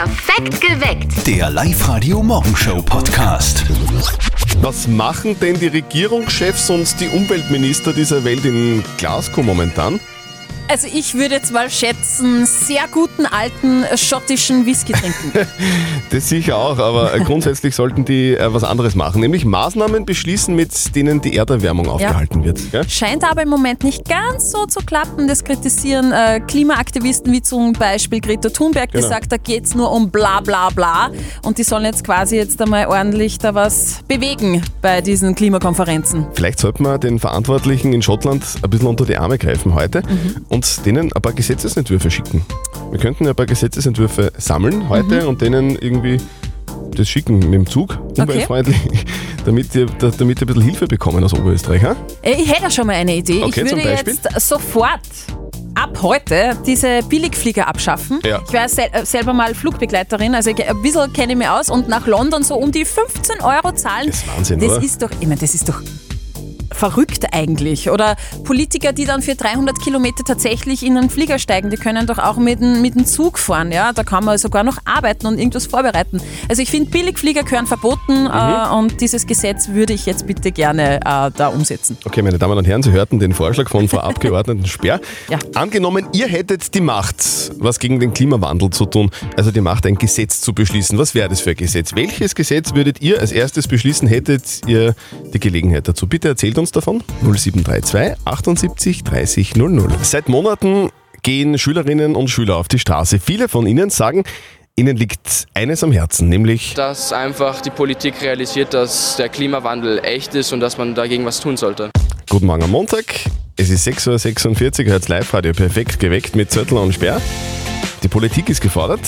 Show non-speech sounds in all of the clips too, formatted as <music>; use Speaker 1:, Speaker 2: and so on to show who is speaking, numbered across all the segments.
Speaker 1: Perfekt geweckt.
Speaker 2: Der Live-Radio Morgenshow Podcast.
Speaker 3: Was machen denn die Regierungschefs und die Umweltminister dieser Welt in Glasgow momentan?
Speaker 4: Also ich würde jetzt mal schätzen, sehr guten alten schottischen Whisky trinken. <laughs>
Speaker 3: Das sicher auch, aber <laughs> grundsätzlich sollten die äh, was anderes machen, nämlich Maßnahmen beschließen, mit denen die Erderwärmung aufgehalten wird. Gell?
Speaker 4: Scheint aber im Moment nicht ganz so zu klappen. Das kritisieren äh, Klimaaktivisten wie zum Beispiel Greta Thunberg, die
Speaker 3: Genau.
Speaker 4: sagt, da geht's nur um bla bla bla. Und die sollen jetzt quasi jetzt einmal ordentlich da was bewegen bei diesen Klimakonferenzen.
Speaker 3: Vielleicht sollten wir den Verantwortlichen in Schottland ein bisschen unter die Arme greifen heute und denen ein paar Gesetzesentwürfe schicken. Wir könnten ein paar Gesetzesentwürfe sammeln heute und denen irgendwie das schicken mit dem Zug, umweltfreundlich, <laughs> damit, die, da- damit ein bisschen Hilfe bekommen aus Oberösterreich. Ha?
Speaker 4: Äh, Ich hätte schon mal eine Idee.
Speaker 3: Okay,
Speaker 4: ich würde jetzt sofort ab heute diese Billigflieger abschaffen.
Speaker 3: Ja.
Speaker 4: Ich war sel äh, selber mal Flugbegleiterin, also ein bisschen kenne ich mich aus und nach London so um die 15 Euro zahlen.
Speaker 3: Das ist Wahnsinn,
Speaker 4: Das
Speaker 3: oder?
Speaker 4: ist doch, ich meine, das ist doch verrückt eigentlich. Oder Politiker, die dann für 300 Kilometer tatsächlich in einen Flieger steigen, die können doch auch mit dem, mit dem Zug fahren. Ja? Da kann man sogar noch arbeiten und irgendwas vorbereiten. Also ich finde, Billigflieger gehören verboten
Speaker 3: Mhm.
Speaker 4: äh, und dieses Gesetz würde ich jetzt bitte gerne äh, da umsetzen.
Speaker 3: Okay, meine Damen und Herren, Sie hörten den Vorschlag von Frau Abgeordneten Sperr. <laughs>
Speaker 4: Ja.
Speaker 3: Angenommen, ihr hättet die Macht, was gegen den Klimawandel zu tun, also die Macht, ein Gesetz zu beschließen. Was wäre das für ein Gesetz? Welches Gesetz würdet ihr als erstes beschließen, hättet ihr die Gelegenheit dazu? Bitte erzählt uns davon. 0732 78 30 00. Seit Monaten gehen Schülerinnen und Schüler auf die Straße. Viele von ihnen sagen, ihnen liegt eines am Herzen, nämlich
Speaker 5: dass einfach die Politik realisiert, dass der Klimawandel echt ist und dass man dagegen was tun sollte.
Speaker 3: Guten Morgen am Montag. Es ist 6.46 Uhr, hört Live-Radio perfekt geweckt mit Zettel und Sperr. Die Politik ist gefordert,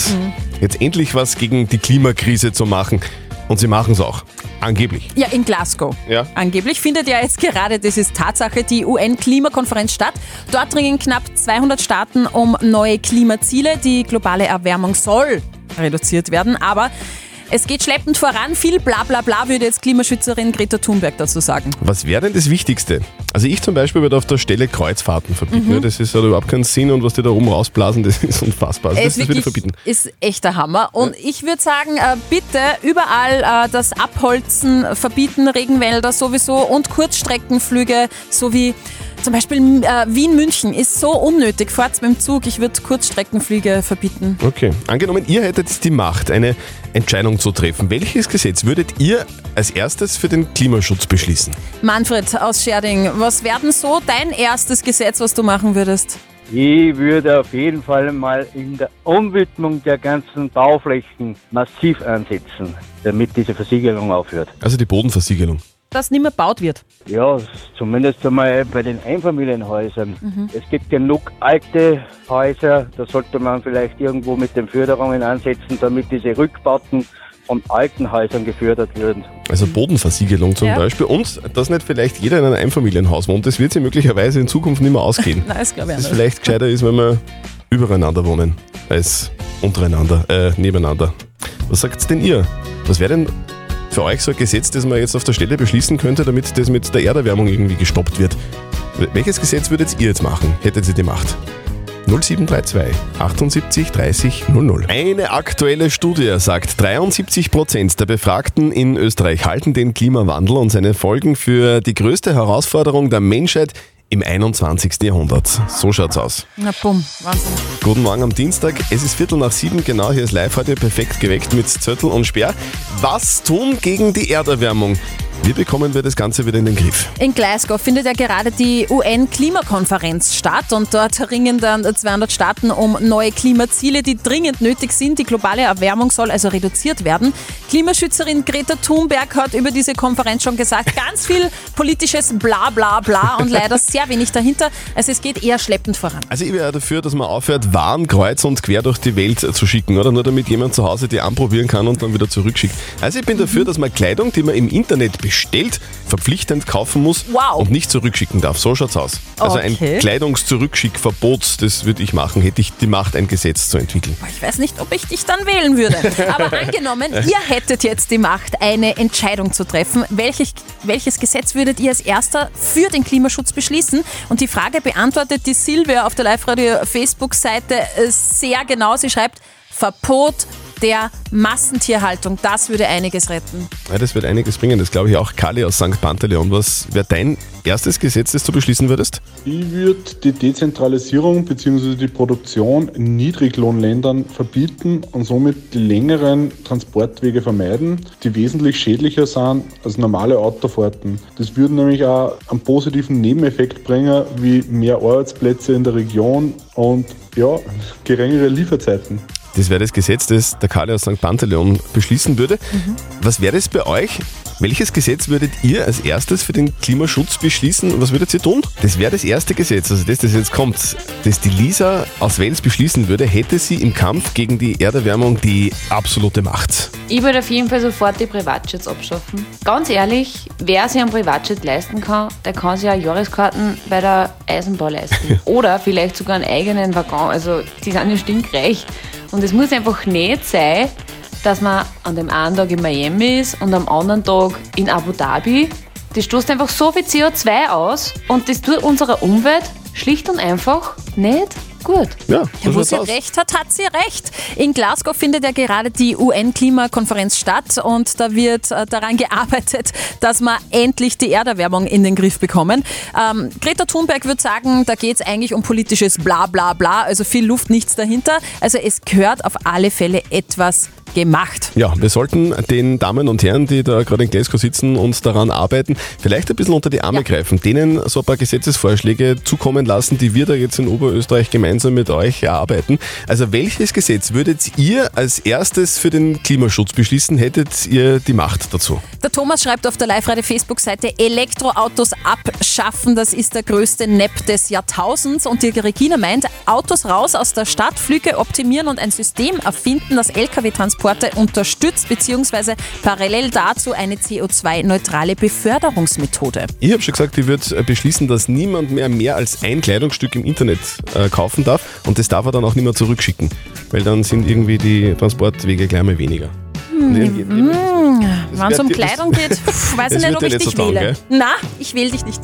Speaker 3: jetzt endlich was gegen die Klimakrise zu machen. Und sie machen es auch. Angeblich.
Speaker 4: Ja, in Glasgow.
Speaker 3: Ja.
Speaker 4: Angeblich findet ja jetzt gerade, das ist Tatsache, die UN-Klimakonferenz statt. Dort dringen knapp 200 Staaten um neue Klimaziele. Die globale Erwärmung soll reduziert werden, aber es geht schleppend voran. Viel bla bla bla würde jetzt Klimaschützerin Greta Thunberg dazu sagen.
Speaker 3: Was wäre denn das Wichtigste? Also ich zum Beispiel würde auf der Stelle Kreuzfahrten verbieten.
Speaker 4: Mhm.
Speaker 3: Ja, Das ist, hat überhaupt keinen Sinn und was die da oben rausblasen, <laughs> das ist unfassbar. Also das, das würde ich verbieten.
Speaker 4: ist echt der Hammer. Und ich würde sagen, äh, bitte überall äh, das Abholzen verbieten, Regenwälder sowieso und Kurzstreckenflüge sowie zum Beispiel äh, Wien-München ist so unnötig. Fahrt mit dem Zug, ich würde Kurzstreckenflüge verbieten.
Speaker 3: Okay. Angenommen, ihr hättet die Macht, eine Entscheidung zu treffen. Welches Gesetz würdet ihr als erstes für den Klimaschutz beschließen?
Speaker 4: Manfred aus Scherding, was wäre denn so dein erstes Gesetz, was du machen würdest?
Speaker 6: Ich würde auf jeden Fall mal in der Umwidmung der ganzen Bauflächen massiv ansetzen, damit diese Versiegelung aufhört.
Speaker 3: Also die Bodenversiegelung.
Speaker 4: Dass nicht mehr gebaut wird.
Speaker 6: Ja, zumindest einmal bei den Einfamilienhäusern. Es gibt genug alte Häuser, da sollte man vielleicht irgendwo mit den Förderungen ansetzen, damit diese Rückbauten von alten Häusern gefördert werden.
Speaker 3: Also Bodenversiegelung zum
Speaker 4: Ja.
Speaker 3: Beispiel. Und dass nicht vielleicht jeder in einem Einfamilienhaus wohnt. Das wird sich möglicherweise in Zukunft nicht mehr ausgehen. <laughs>
Speaker 4: Nein, das glaube ich
Speaker 3: Das
Speaker 4: nicht.
Speaker 3: vielleicht gescheiter ist, wenn wir übereinander wohnen, als untereinander, äh, nebeneinander. Was sagt denn ihr? Was wäre denn für euch so ein Gesetz, das man jetzt auf der Stelle beschließen könnte, damit das mit der Erderwärmung irgendwie gestoppt wird? Welches Gesetz würdet ihr jetzt machen, hättet ihr die Macht? 0732 78 30 00. Eine aktuelle Studie sagt, 73 Prozent der Befragten in Österreich halten den Klimawandel und seine Folgen für die größte Herausforderung der Menschheit im 21. Jahrhundert. So schaut's aus.
Speaker 4: Na bumm, Wahnsinn.
Speaker 3: Guten Morgen am Dienstag. Es ist Viertel nach sieben, genau hier ist live heute perfekt geweckt mit Zöttel und Sperr. Was tun gegen die Erderwärmung? Wie bekommen wir das Ganze wieder in den Griff?
Speaker 4: In Glasgow findet ja gerade die UN-Klimakonferenz statt und dort ringen dann 200 Staaten um neue Klimaziele, die dringend nötig sind. Die globale Erwärmung soll also reduziert werden. Klimaschützerin Greta Thunberg hat über diese Konferenz schon gesagt, ganz viel politisches Bla bla bla und leider sehr wenig dahinter. Also es geht eher schleppend voran.
Speaker 3: Also ich wäre dafür, dass man aufhört, Waren kreuz und quer durch die Welt zu schicken, oder? Nur damit jemand zu Hause die anprobieren kann und dann wieder zurückschickt. Also ich bin dafür, dass man Kleidung, die man im Internet bestellt, verpflichtend kaufen muss
Speaker 4: Wow.
Speaker 3: und nicht zurückschicken darf. So schaut's aus. Also
Speaker 4: Okay.
Speaker 3: ein Kleidungszurückschickverbot, das würde ich machen, hätte ich die Macht, ein Gesetz zu entwickeln.
Speaker 4: Ich weiß nicht, ob ich dich dann wählen würde. Aber <laughs> angenommen, ihr hättet jetzt die Macht, eine Entscheidung zu treffen. Welches, welches Gesetz würdet ihr als erster für den Klimaschutz beschließen? Und die Frage beantwortet die Silvia auf der Live-Radio Facebook-Seite äh, sehr genau. Sie schreibt, Verbot der Massentierhaltung. Das würde einiges retten.
Speaker 3: Ja, das wird einiges bringen, das glaube ich auch. Kali aus St. Panteleon, was wäre dein erstes Gesetz, das du beschließen würdest?
Speaker 1: Ich würde die Dezentralisierung bzw. die Produktion in Niedriglohnländern verbieten und somit die längeren Transportwege vermeiden, die wesentlich schädlicher sind als normale Autofahrten. Das würde nämlich auch einen positiven Nebeneffekt bringen, wie mehr Arbeitsplätze in der Region und ja, geringere Lieferzeiten.
Speaker 3: Das wäre das Gesetz, das der Kali aus St. Panteleon beschließen würde. Was wäre das bei euch? Welches Gesetz würdet ihr als erstes für den Klimaschutz beschließen und was würdet ihr tun? Das wäre das erste Gesetz, also das, das jetzt kommt, das die Lisa aus Wales beschließen würde, hätte sie im Kampf gegen die Erderwärmung die absolute Macht.
Speaker 7: Ich würde auf jeden Fall sofort die Privatjets abschaffen. Ganz ehrlich, wer sich einen Privatjet leisten kann, der kann sich auch Jahreskarten bei der Eisenbahn leisten. <laughs> Oder vielleicht sogar einen eigenen Waggon. Also die sind ja stinkreich. Und es muss einfach nicht sein, dass man an dem einen Tag in Miami ist und am anderen Tag in Abu Dhabi. Das stoßt einfach so viel CO2 aus und das tut unserer Umwelt schlicht und einfach nicht gut.
Speaker 3: Ja,
Speaker 4: Ja, wo sie
Speaker 3: aus.
Speaker 4: recht hat, hat sie recht. In Glasgow findet ja gerade die UN-Klimakonferenz statt und da wird äh, daran gearbeitet, dass wir endlich die Erderwärmung in den Griff bekommen. Ähm, Greta Thunberg würde sagen, da geht es eigentlich um politisches Bla bla bla, also viel Luft, nichts dahinter. Also es gehört auf alle Fälle etwas gemacht.
Speaker 3: Ja, wir sollten den Damen und Herren, die da gerade in Glasgow sitzen und daran arbeiten, vielleicht ein bisschen unter die Arme
Speaker 4: Ja.
Speaker 3: greifen, denen so ein paar Gesetzesvorschläge zukommen lassen, die wir da jetzt in Oberösterreich gemeinsam mit euch erarbeiten. Also welches Gesetz würdet ihr als erstes für den Klimaschutz beschließen? Hättet ihr die Macht dazu?
Speaker 4: Der Thomas schreibt auf der Live-Radio-Facebook-Seite, Elektroautos abschaffen, das ist der größte Nepp des Jahrtausends. Und die Regina meint, Autos raus aus der Stadt, Flüge optimieren und ein System erfinden, das Lkw-Transporte unterstützt, beziehungsweise parallel dazu eine CO2-neutrale Beförderungsmethode.
Speaker 3: Ich habe schon gesagt, ich würde beschließen, dass niemand mehr mehr als ein Kleidungsstück im Internet äh, kaufen darf und das darf er dann auch nicht mehr zurückschicken, weil dann sind irgendwie die Transportwege gleich mal weniger. Irgendwie-
Speaker 4: Wenn es um Kleidung geht, weiß <laughs> ich nicht, ob ich dich wähle. Na, ich wähle dich nicht.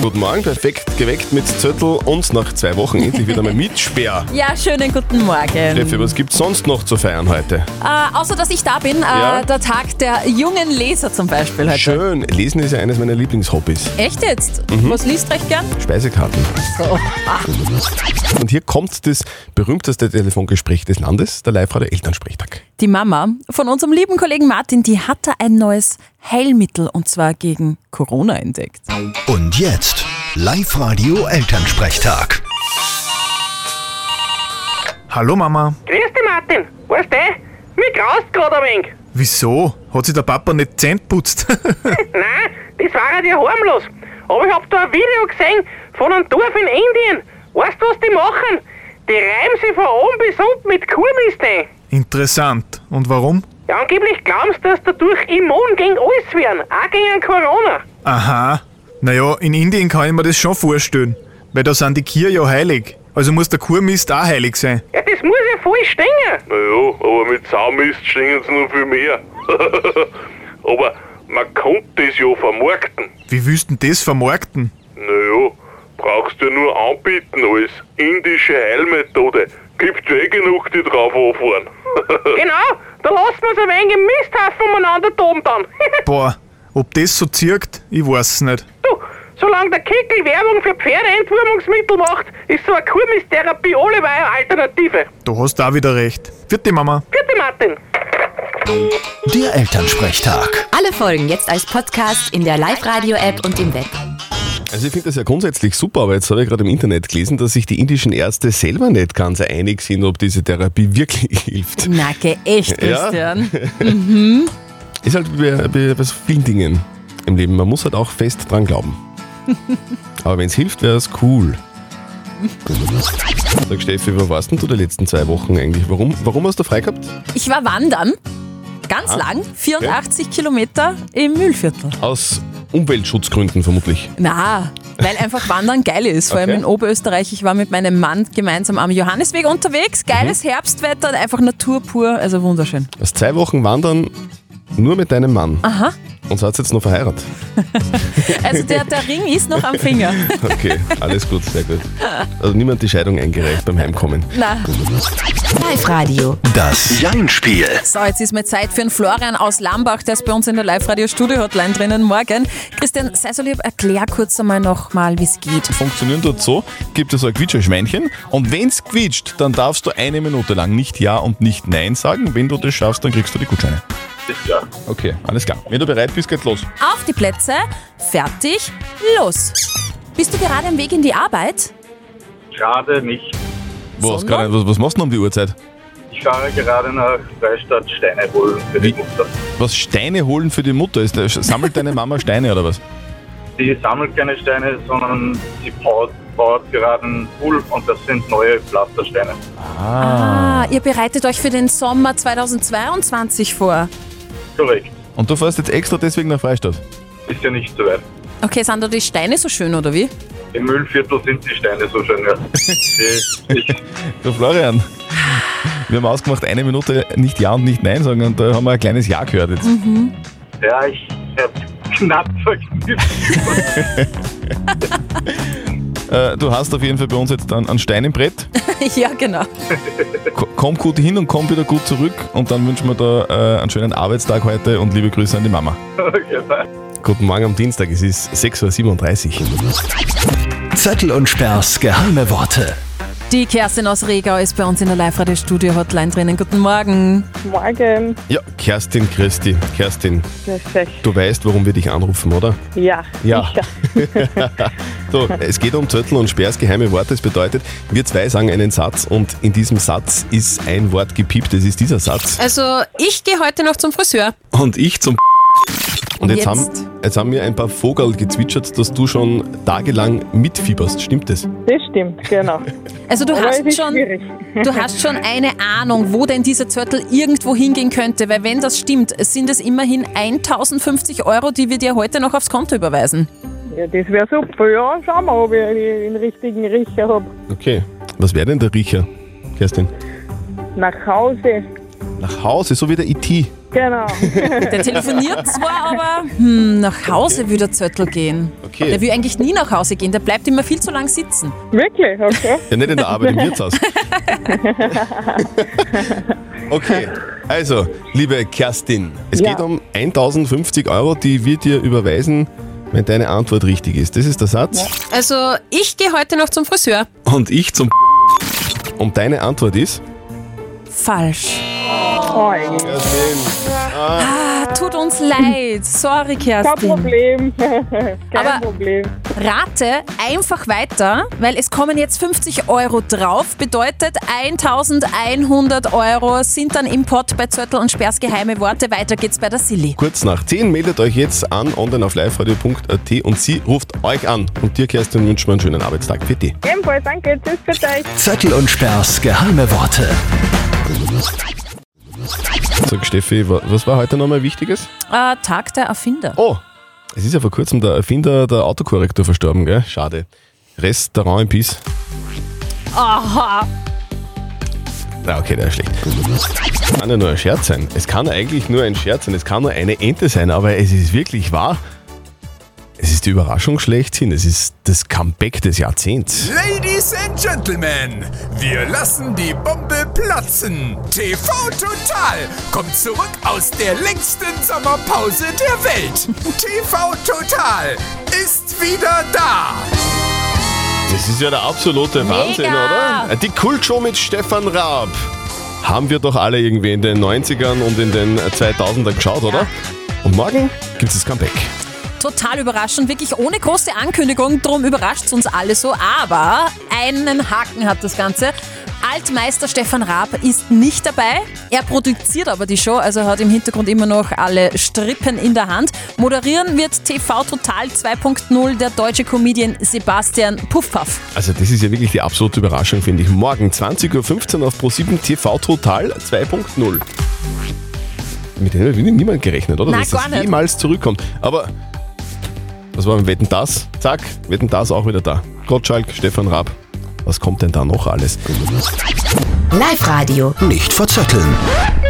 Speaker 3: Guten Morgen, perfekt geweckt mit Zettel und nach zwei Wochen endlich wieder mal mit Speer. <laughs>
Speaker 4: Ja, schönen guten Morgen.
Speaker 3: Steffi, was gibt's sonst noch zu feiern heute?
Speaker 4: Äh, außer, dass ich da bin, äh,
Speaker 3: Ja.
Speaker 4: der Tag der jungen Leser zum Beispiel heute.
Speaker 3: Schön, Lesen ist ja eines meiner Lieblingshobbys.
Speaker 4: Echt jetzt?
Speaker 3: Mhm.
Speaker 4: Was liest recht gern?
Speaker 3: Speisekarten. Und hier kommt das berühmteste Telefongespräch des Landes, der Live-Radio Elternsprechtag.
Speaker 4: Die Mama von unserem lieben Kollegen Martin, die hat da ein neues Heilmittel und zwar gegen Corona entdeckt.
Speaker 2: Und jetzt Live-Radio Elternsprechtag.
Speaker 8: Hallo Mama.
Speaker 9: Grüß dich, Martin. Weißt du, mir graust gerade ein wenig.
Speaker 8: Wieso? Hat sich der Papa nicht Zähne putzt? <laughs> <laughs>
Speaker 9: Nein, das war ja harmlos. Aber ich hab da ein Video gesehen von einem Dorf in Indien. Weißt du, was die machen? Die reiben sich von oben bis unten mit Kurmist ein.
Speaker 8: Interessant. Und warum?
Speaker 9: Ja, angeblich glauben sie, dass dadurch immun gegen alles werden, auch gegen Corona.
Speaker 8: Aha. Naja, in Indien kann ich mir das schon vorstellen. Weil da sind die Kühe ja heilig. Also muss der Kurmist auch heilig sein.
Speaker 9: Ja, das muss ja voll stehen.
Speaker 10: Naja, aber mit Saumist stehen sie noch viel mehr. <laughs> aber man konnte das ja vermarkten.
Speaker 8: Wie willst du denn das vermarkten?
Speaker 10: Naja, brauchst du ja nur anbieten als indische Heilmethode. Gibt ja eh genug, die drauf anfahren. <laughs>
Speaker 9: Genau, da lassen wir ein wenig im Misthaufen umeinander toben dann. <laughs>
Speaker 8: Boah, ob das so zirkt, ich weiß nicht.
Speaker 9: Du, solange der Kickel Werbung für Pferdeentwurmungsmittel macht, ist so eine Kurmistherapie alleweil eine Alternative.
Speaker 8: Du hast auch wieder recht. Vierte Mama.
Speaker 9: Vierte Martin.
Speaker 2: Der Elternsprechtag.
Speaker 11: Alle Folgen jetzt als Podcast in der Live-Radio-App und im Web.
Speaker 3: Also ich finde das ja grundsätzlich super, aber jetzt habe ich gerade im Internet gelesen, dass sich die indischen Ärzte selber nicht ganz einig sind, ob diese Therapie <laughs> wirklich hilft.
Speaker 4: Na, geh echt,
Speaker 3: Ja.
Speaker 4: Christian. <laughs>
Speaker 3: Ist halt bei, bei, so vielen Dingen im Leben. Man muss halt auch fest dran glauben. <laughs> Aber wenn es hilft, wäre es cool. Sag Steffi, wo warst denn du die letzten zwei Wochen eigentlich? Warum, warum hast du frei gehabt?
Speaker 4: Ich war wandern, ganz
Speaker 3: Ah,
Speaker 4: lang, 84 Kilometer im Mühlviertel.
Speaker 3: Aus Umweltschutzgründen vermutlich.
Speaker 4: Na, weil einfach Wandern geil ist. Vor allem
Speaker 3: Okay.
Speaker 4: in Oberösterreich. Ich war mit meinem Mann gemeinsam am Johannisweg unterwegs. Geiles
Speaker 3: Mhm.
Speaker 4: Herbstwetter, einfach Natur pur, also wunderschön.
Speaker 3: Aus zwei Wochen wandern nur mit deinem Mann.
Speaker 4: Aha.
Speaker 3: Und seid ihr jetzt noch verheiratet? <laughs>
Speaker 4: Also der, der Ring ist noch am Finger. <laughs>
Speaker 3: Okay, alles gut, sehr gut. Also niemand die Scheidung eingereicht beim Heimkommen.
Speaker 4: Na.
Speaker 11: Live-Radio.
Speaker 2: Das Jein-Spiel.
Speaker 4: So, jetzt ist mal Zeit für einen Florian aus Lambach, der ist bei uns in der Live-Radio-Studio-Hotline drinnen. Morgen. Christian, sei so lieb, erklär kurz einmal nochmal, wie es geht.
Speaker 12: Funktionieren dort so, gibt es so ein Quietscherschweinchen und wenn es quietscht, dann darfst du eine Minute lang nicht Ja und nicht Nein sagen. Wenn du das schaffst, dann kriegst du die Gutscheine.
Speaker 10: Klar.
Speaker 12: Okay, alles klar. Wenn du bereit bist, geht's los.
Speaker 4: Auf die Plätze, fertig, los. Bist du gerade am Weg in die Arbeit?
Speaker 10: Gerade nicht.
Speaker 12: Was,
Speaker 4: Sondern?
Speaker 12: gerade, was, was machst du denn um die Uhrzeit?
Speaker 10: Ich fahre gerade nach Freistadt Steine holen für die Mutter.
Speaker 12: Was Steine holen für die Mutter? Ist, der- sammelt deine Mama <laughs> Steine oder was?
Speaker 10: Sie sammelt keine Steine, sondern sie baut, baut gerade einen Pool und das sind neue Pflastersteine.
Speaker 4: Ah, ihr bereitet euch für den Sommer 2022 vor.
Speaker 10: Korrekt.
Speaker 12: Und du fährst jetzt extra deswegen nach Freistadt?
Speaker 10: Ist ja nicht so weit.
Speaker 4: Okay, sind da die Steine so schön, oder wie?
Speaker 10: Im Müllviertel sind die Steine so schön. Ja. Ich, <laughs>
Speaker 12: Du Florian, wir haben ausgemacht, eine Minute nicht Ja und nicht Nein sagen und da haben wir ein kleines Ja gehört jetzt.
Speaker 10: ja, ich habe knapp verknüpft. <laughs>
Speaker 12: Äh, du hast auf jeden Fall bei uns jetzt einen, einen Stein im Brett. <laughs>
Speaker 4: ja, genau.
Speaker 12: Ko- Komm gut hin und komm wieder gut zurück und dann wünschen wir da äh, einen schönen Arbeitstag heute und liebe Grüße an die Mama.
Speaker 10: okay, bye.
Speaker 3: Guten Morgen am Dienstag, es ist 6.37 Uhr.
Speaker 2: Zettel und Sperrs geheime Worte.
Speaker 4: Die Kerstin aus Regau ist bei uns in der Live-Radio-Studio-Hotline drinnen. Guten Morgen.
Speaker 13: Morgen.
Speaker 3: Ja, Kerstin Christi. Kerstin,
Speaker 13: Perfekt.
Speaker 3: du weißt, warum wir dich anrufen, oder?
Speaker 13: Ja,
Speaker 3: Ja.
Speaker 13: sicher. <laughs>
Speaker 3: So, es geht um Zettel und Sperrs geheime Worte. Das bedeutet, wir zwei sagen einen Satz und in diesem Satz ist ein Wort gepiept. Das ist dieser Satz.
Speaker 4: Also, ich gehe heute noch zum Friseur.
Speaker 3: Und ich zum und jetzt,
Speaker 4: Jetzt?
Speaker 3: Haben, jetzt haben mir ein paar Vogel gezwitschert, dass du schon tagelang mitfieberst. Stimmt das?
Speaker 13: Das stimmt, genau. <laughs>
Speaker 4: Also du
Speaker 13: Aber
Speaker 4: hast schon,
Speaker 13: schwierig. <laughs>
Speaker 4: du hast schon eine Ahnung, wo denn dieser Zettel irgendwo hingehen könnte, weil wenn das stimmt, sind es immerhin 1050 Euro, die wir dir heute noch aufs Konto überweisen.
Speaker 13: Ja, das wäre super. Ja, schauen wir, ob ich den richtigen Riecher habe.
Speaker 3: Okay. Was wäre denn der Riecher, Kerstin?
Speaker 13: Nach Hause.
Speaker 3: Nach Hause, so wie der IT.
Speaker 13: Genau. <laughs>
Speaker 4: Der telefoniert zwar, aber hm, nach Hause will der Zettel gehen.
Speaker 3: Okay.
Speaker 4: Der will eigentlich nie nach Hause gehen, der bleibt immer viel zu lang sitzen.
Speaker 13: Wirklich? Okay.
Speaker 3: Ja, nicht in der Arbeit, im <laughs> Wirtshaus. Okay, also, liebe Kerstin, es
Speaker 13: Ja.
Speaker 3: geht um 1050 Euro, die wir dir überweisen, wenn deine Antwort richtig ist. Das ist der Satz.
Speaker 4: Also ich gehe heute noch zum Friseur.
Speaker 3: Und ich zum Und deine Antwort ist?
Speaker 4: Falsch.
Speaker 13: Oh,
Speaker 3: Kerstin.
Speaker 4: Ah, tut uns leid. Sorry, Kerstin.
Speaker 13: Kein Problem. <laughs> Kein
Speaker 4: Aber-
Speaker 13: Problem.
Speaker 4: Rate einfach weiter, weil es kommen jetzt 50 Euro drauf. Bedeutet 1100 Euro sind dann im Pott bei Zörtel und Sperrs geheime Worte. Weiter geht's bei der Silly.
Speaker 3: Kurz nach 10 meldet euch jetzt an online auf liveradio.at und sie ruft euch an. Und dir, Kerstin, wünschen wir einen schönen Arbeitstag für dich.
Speaker 13: Ebenfalls, danke. Tschüss für euch.
Speaker 2: Zettel und Sperrs geheime Worte.
Speaker 3: Sag Steffi, wa- was war heute nochmal Wichtiges?
Speaker 4: Äh, Tag der Erfinder.
Speaker 3: Oh, es ist ja vor kurzem der Erfinder der Autokorrektur verstorben, gell? Schade. Restaurant in Peace.
Speaker 4: Aha.
Speaker 3: Na, okay, der ist schlecht. Kann ja nur ein Scherz sein. Es kann eigentlich nur ein Scherz sein. Es kann nur eine Ente sein, aber es ist wirklich wahr. Die Überraschung schlechthin. Es ist das Comeback des Jahrzehnts.
Speaker 14: Ladies and Gentlemen, wir lassen die Bombe platzen. TV Total kommt zurück aus der längsten Sommerpause der Welt. <laughs> TV Total ist wieder da.
Speaker 3: Das ist ja der absolute Wahnsinn, oder? Die Kultshow mit Stefan Raab. Haben wir doch alle irgendwie in den 90ern und in den 2000ern geschaut, oder? Und morgen gibt es das Comeback.
Speaker 4: Total überraschend, wirklich ohne große Ankündigung, drum überrascht es uns alle so. Aber einen Haken hat das Ganze. Altmeister Stefan Raab ist nicht dabei. Er produziert aber die Show, also hat im Hintergrund immer noch alle Strippen in der Hand. Moderieren wird TV Total 2.0 der deutsche Comedian Sebastian Puffpaff.
Speaker 3: Also das ist ja wirklich die absolute Überraschung, finde ich. Morgen 20.15 Uhr auf Pro7 TV Total 2.0. Mit denen hat niemand gerechnet, oder?
Speaker 4: Nein,
Speaker 3: Dass
Speaker 4: gar
Speaker 3: das
Speaker 4: nicht.
Speaker 3: jemals zurückkommt. Aber was war mit Wetten das? Zack, Wetten das auch wieder da. Gottschalk, Stefan Raab. Was kommt denn da noch alles?
Speaker 11: Live-Radio.
Speaker 2: Nicht verzetteln.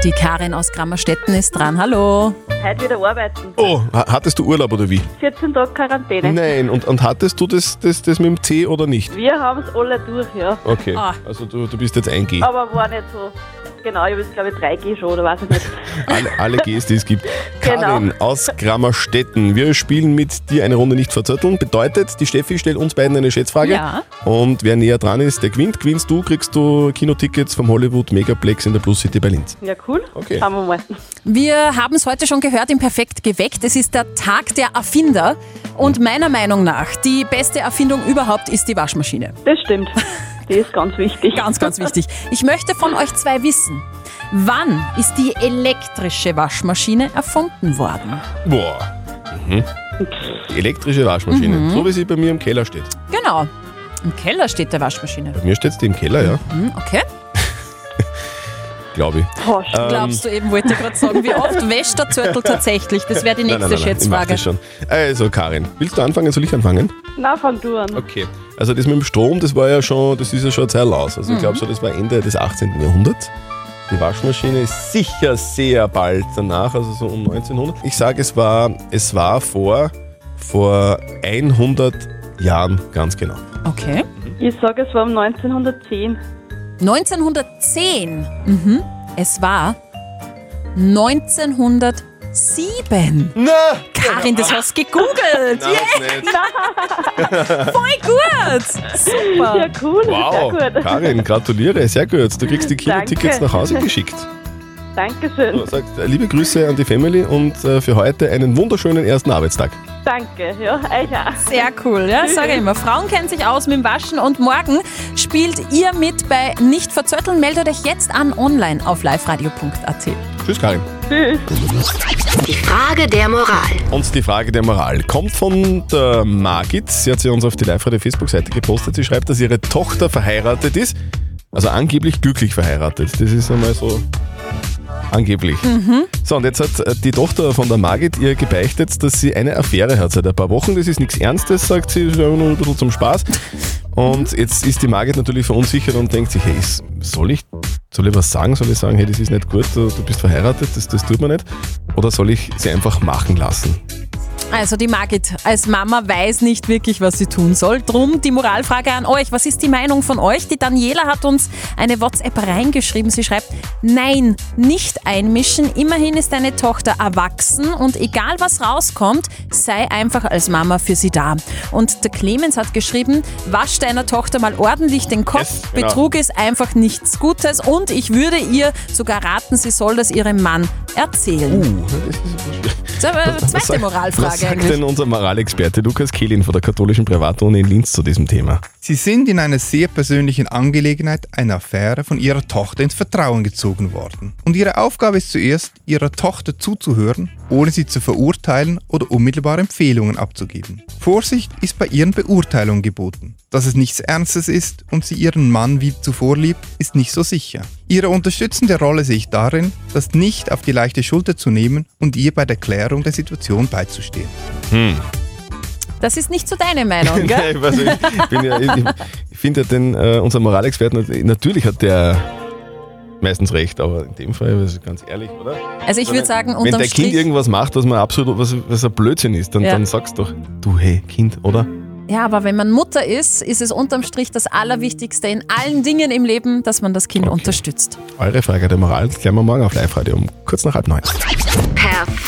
Speaker 4: Die Karin aus Grammerstetten ist dran. Hallo.
Speaker 13: Heute wieder arbeiten.
Speaker 3: Oh, ha- hattest du Urlaub oder wie?
Speaker 13: 14 Tage Quarantäne.
Speaker 3: Nein, und, und hattest du das, das, das mit dem C oder nicht?
Speaker 13: Wir haben es alle durch, ja.
Speaker 3: Okay,
Speaker 13: Ah.
Speaker 3: also du, du bist jetzt ein G.
Speaker 13: Aber war nicht so. Genau, ich habe jetzt glaube ich 3G schon, oder weiß ich nicht.
Speaker 3: Alle, alle Gs, die es gibt. <laughs>
Speaker 13: Genau.
Speaker 3: Karin aus Grammerstetten. Wir spielen mit dir eine Runde nicht verzötteln. Bedeutet, die Steffi stellt uns beiden eine Schätzfrage.
Speaker 4: Ja.
Speaker 3: Und wer näher dran ist, der gewinnt. Gewinnst du, kriegst du Kinotickets vom Hollywood Megaplex in der Plus City bei Linz.
Speaker 13: Ja, cool.
Speaker 3: Okay.
Speaker 13: Schauen wir mal.
Speaker 4: Wir haben es heute schon gehört im Perfekt geweckt. Es ist der Tag der Erfinder. Und meiner Meinung nach, die beste Erfindung überhaupt ist die Waschmaschine.
Speaker 13: Das stimmt. <laughs> Die ist ganz wichtig.
Speaker 4: Ganz, ganz wichtig. Ich möchte von euch zwei wissen, wann ist die elektrische Waschmaschine erfunden worden?
Speaker 3: Boah. Mhm. Die elektrische Waschmaschine,
Speaker 4: Mhm.
Speaker 3: so wie sie bei mir im Keller steht.
Speaker 4: Genau. Im Keller steht der Waschmaschine.
Speaker 3: Bei mir steht sie im Keller, ja,
Speaker 4: Mhm, okay.
Speaker 3: Glaube ich. Ähm,
Speaker 4: Glaubst du eben, wollte ich gerade sagen, wie oft wäscht der Zörtel <laughs> tatsächlich? Das wäre die nächste
Speaker 3: nein, nein, nein, ich
Speaker 4: Schätzfrage.
Speaker 3: das schon. Also Karin, willst du anfangen? Soll ich anfangen?
Speaker 13: Na, fang du an.
Speaker 3: Okay. Also das mit dem Strom, das war ja schon, das ist ja schon eine Zeit aus. Also ich glaube so, das war Ende des 18. Jahrhunderts. Die Waschmaschine ist sicher sehr bald danach, also so um 1900. Ich sage, es war, es war vor, vor 100 Jahren ganz genau.
Speaker 4: Okay.
Speaker 13: Ich sage, es war um 1910.
Speaker 4: 1910. Mhm. Es war 1907.
Speaker 3: Na!
Speaker 4: Karin, das hast du gegoogelt.
Speaker 3: Nein,
Speaker 4: Yeah. Voll gut. Super.
Speaker 13: Ja, cool.
Speaker 3: Wow,
Speaker 13: Sehr gut.
Speaker 3: Karin, gratuliere, sehr gut. Du kriegst die Kinotickets nach Hause geschickt.
Speaker 13: Dankeschön.
Speaker 3: Äh, liebe Grüße an die Family und äh, für heute einen wunderschönen ersten Arbeitstag.
Speaker 13: Danke. Ja, euch auch.
Speaker 4: Sehr cool, ja, <laughs> sage ich immer. Frauen kennen sich aus mit dem Waschen und morgen spielt ihr mit bei Nicht verzötteln. Meldet euch jetzt an online auf liveradio.at.
Speaker 3: Tschüss, Karin.
Speaker 11: Die Frage der Moral.
Speaker 3: Und die Frage der Moral kommt von der Margit. Sie hat sie uns auf die Live-Radio-Facebook-Seite gepostet. Sie schreibt, dass ihre Tochter verheiratet ist. Also angeblich glücklich verheiratet. Das ist einmal so angeblich. So, und jetzt hat äh, die Tochter von der Margit ihr gebeichtet, dass sie eine Affäre hat seit ein paar Wochen. Das ist nichts Ernstes, sagt sie, ist nur ein bisschen zum Spaß. Und jetzt ist die Margit natürlich verunsichert und denkt sich, hey, soll ich, soll ich was sagen? Soll ich sagen, hey, das ist nicht gut, du, du bist verheiratet, das, das tut man nicht? Oder soll ich sie einfach machen lassen?
Speaker 4: Also die Margit als Mama weiß nicht wirklich, was sie tun soll. Drum die Moralfrage an euch. Was ist die Meinung von euch? Die Daniela hat uns eine WhatsApp reingeschrieben. Sie schreibt, nein, nicht einmischen. Immerhin ist deine Tochter erwachsen und egal was rauskommt, sei einfach als Mama für sie da. Und der Clemens hat geschrieben, wasch deiner Tochter mal ordentlich den Kopf.
Speaker 3: Yes, genau.
Speaker 4: Betrug ist einfach nichts Gutes und ich würde ihr sogar raten, sie soll das ihrem Mann erzählen.
Speaker 3: Uh, das ist
Speaker 4: Das ist aber eine zweite
Speaker 3: sagt-
Speaker 4: Moralfrage
Speaker 3: Was sagt
Speaker 4: eigentlich.
Speaker 3: denn unser Moralexperte Lukas Kehlin von der katholischen Privatuni in Linz zu diesem Thema?
Speaker 15: Sie sind in einer sehr persönlichen Angelegenheit, einer Affäre, von ihrer Tochter ins Vertrauen gezogen worden. Und ihre Aufgabe ist zuerst, ihrer Tochter zuzuhören, ohne sie zu verurteilen oder unmittelbar Empfehlungen abzugeben. Vorsicht ist bei ihren Beurteilungen geboten. Dass es nichts Ernstes ist und sie ihren Mann wie zuvor liebt, ist nicht so sicher. Ihre unterstützende Rolle sehe ich darin, das nicht auf die leichte Schulter zu nehmen und ihr bei der Klärung der Situation beizustehen.
Speaker 3: Hm.
Speaker 4: Das ist nicht so deine Meinung, <laughs> gell?
Speaker 3: Nein, nicht, ich, ja, ich, ich finde ja den, äh, unser Moralexperten, natürlich hat der meistens recht, aber in dem Fall, also ganz ehrlich, oder?
Speaker 4: Also ich würde sagen,
Speaker 3: Wenn
Speaker 4: unterm
Speaker 3: dein Kind irgendwas macht, was man absolut, was, was ein Blödsinn ist, dann,
Speaker 4: Ja.
Speaker 3: dann sagst doch, du hey, Kind, oder?
Speaker 4: ja, aber wenn man Mutter ist, ist es unterm Strich das Allerwichtigste in allen Dingen im Leben, dass man das Kind unterstützt.
Speaker 3: Eure Frage der Moral klären wir morgen auf Live-Radio um kurz nach halb neun.
Speaker 11: Perfekt